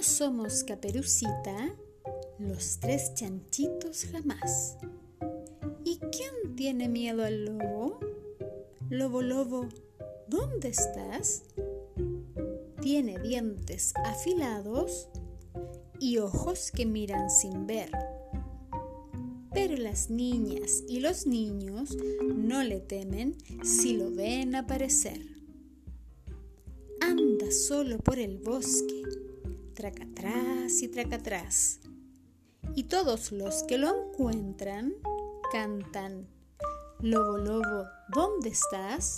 No somos caperucita, los tres chanchitos jamás. ¿Y quién tiene miedo al lobo? Lobo, lobo, ¿dónde estás? Tiene dientes afilados y ojos que miran sin ver. Pero las niñas y los niños no le temen si lo ven aparecer. Anda solo por el bosque, traca atrás y traca atrás. Y todos los que lo encuentran cantan, Lobo, lobo, ¿dónde estás?